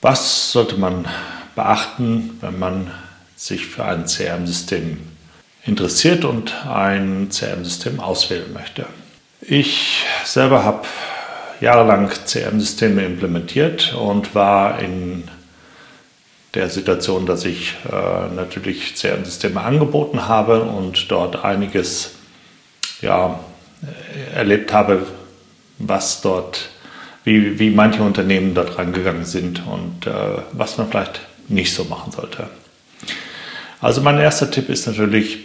Was sollte man beachten, wenn man sich für ein CRM-System interessiert und ein CRM-System auswählen möchte? Ich selber habe jahrelang CRM-Systeme implementiert und war in der Situation, dass ich äh, natürlich CRM-Systeme angeboten habe und dort einiges ja, erlebt habe, was dort, wie, wie manche Unternehmen dort rangegangen sind und äh, was man vielleicht nicht so machen sollte. Also mein erster Tipp ist natürlich,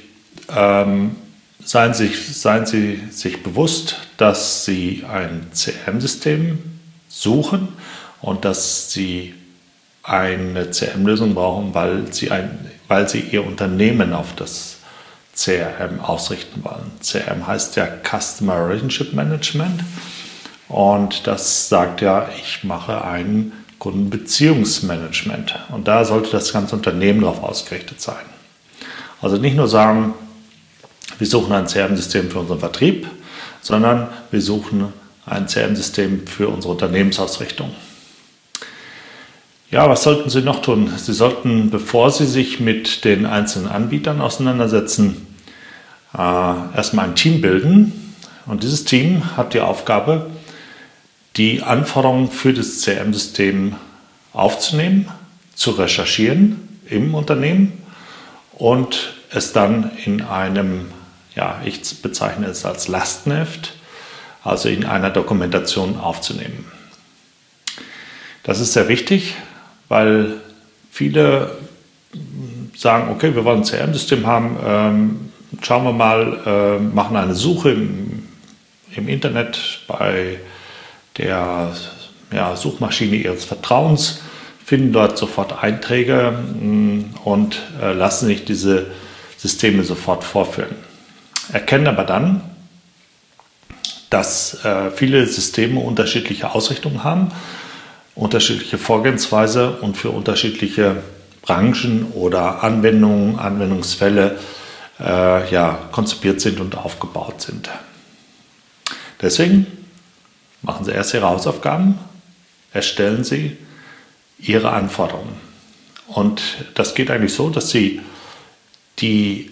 ähm, seien, Sie, seien Sie sich bewusst, dass Sie ein CRM-System suchen und dass Sie eine CRM-Lösung brauchen, weil Sie, ein, weil Sie Ihr Unternehmen auf das CRM ausrichten wollen. CRM heißt ja Customer Relationship Management und das sagt ja, ich mache ein Kundenbeziehungsmanagement und da sollte das ganze Unternehmen darauf ausgerichtet sein. Also nicht nur sagen, wir suchen ein CRM-System für unseren Vertrieb, sondern wir suchen ein CRM-System für unsere Unternehmensausrichtung. Ja, was sollten Sie noch tun? Sie sollten, bevor Sie sich mit den einzelnen Anbietern auseinandersetzen, äh, erstmal ein Team bilden. Und dieses Team hat die Aufgabe, die Anforderungen für das CRM-System aufzunehmen, zu recherchieren im Unternehmen und es dann in einem, ja, ich bezeichne es als Lastenheft, also in einer Dokumentation aufzunehmen. Das ist sehr wichtig, weil viele sagen, okay, wir wollen ein CRM-System haben, ähm, schauen wir mal, äh, machen eine Suche im, im Internet bei der ja, Suchmaschine Ihres Vertrauens, finden dort sofort Einträge mm, und äh, lassen sich diese Systeme sofort vorführen. Erkennen aber dann, dass äh, viele Systeme unterschiedliche Ausrichtungen haben unterschiedliche Vorgehensweise und für unterschiedliche Branchen oder Anwendungen, Anwendungsfälle äh, ja, konzipiert sind und aufgebaut sind. Deswegen machen Sie erst Ihre Hausaufgaben, erstellen Sie Ihre Anforderungen. Und das geht eigentlich so, dass Sie die,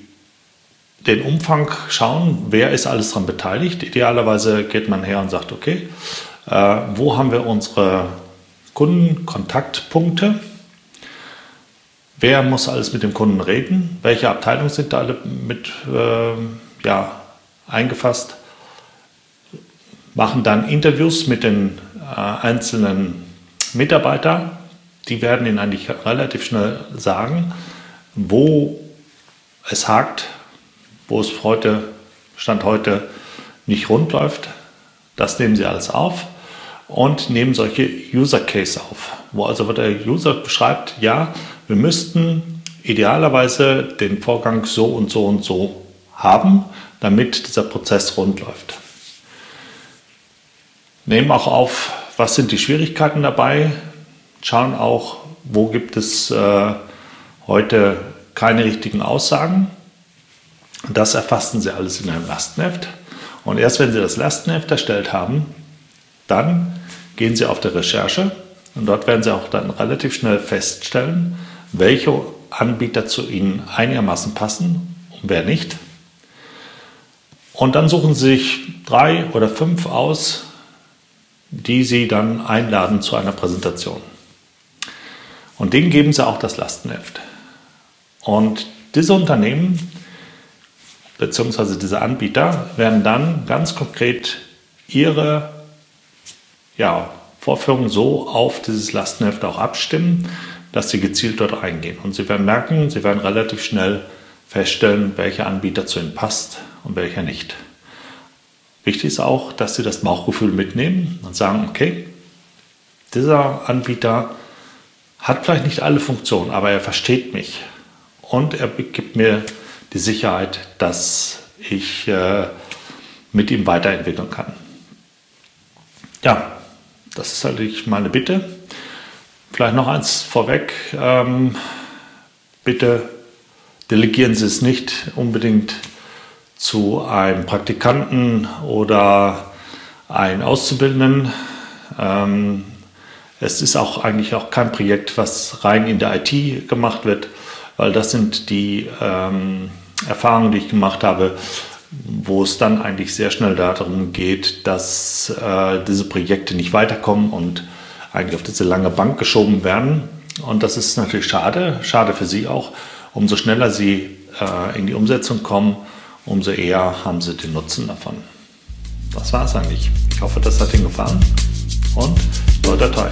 den Umfang schauen, wer ist alles daran beteiligt. Idealerweise geht man her und sagt, okay, äh, wo haben wir unsere Kundenkontaktpunkte. Wer muss alles mit dem Kunden reden? Welche Abteilungen sind da alle mit äh, ja, eingefasst? Machen dann Interviews mit den äh, einzelnen Mitarbeitern. Die werden Ihnen eigentlich relativ schnell sagen, wo es hakt, wo es heute, Stand heute nicht rund läuft. Das nehmen Sie alles auf und nehmen solche User Case auf, wo also der User beschreibt, ja, wir müssten idealerweise den Vorgang so und so und so haben, damit dieser Prozess rund läuft. Nehmen auch auf, was sind die Schwierigkeiten dabei, schauen auch, wo gibt es äh, heute keine richtigen Aussagen. Das erfassen Sie alles in einem Lastenheft. Und erst wenn Sie das Lastenheft erstellt haben, dann gehen Sie auf die Recherche und dort werden Sie auch dann relativ schnell feststellen, welche Anbieter zu Ihnen einigermaßen passen und wer nicht. Und dann suchen Sie sich drei oder fünf aus, die Sie dann einladen zu einer Präsentation. Und denen geben Sie auch das Lastenheft. Und diese Unternehmen bzw. diese Anbieter werden dann ganz konkret ihre ja, Vorführungen so auf dieses Lastenheft auch abstimmen, dass sie gezielt dort eingehen. Und Sie werden merken, Sie werden relativ schnell feststellen, welcher Anbieter zu Ihnen passt und welcher nicht. Wichtig ist auch, dass Sie das Bauchgefühl mitnehmen und sagen, okay, dieser Anbieter hat vielleicht nicht alle Funktionen, aber er versteht mich und er gibt mir die Sicherheit, dass ich äh, mit ihm weiterentwickeln kann. Ja, das ist natürlich meine Bitte. Vielleicht noch eins vorweg. Ähm, bitte delegieren Sie es nicht unbedingt zu einem Praktikanten oder einem Auszubildenden. Ähm, es ist auch eigentlich auch kein Projekt, was rein in der IT gemacht wird, weil das sind die ähm, Erfahrungen, die ich gemacht habe, wo es dann eigentlich sehr schnell darum geht, dass äh, diese Projekte nicht weiterkommen und eigentlich auf diese lange Bank geschoben werden. Und das ist natürlich schade, schade für Sie auch. Umso schneller Sie äh, in die Umsetzung kommen, umso eher haben Sie den Nutzen davon. Das war es eigentlich. Ich hoffe, das hat Ihnen gefallen und toi toi.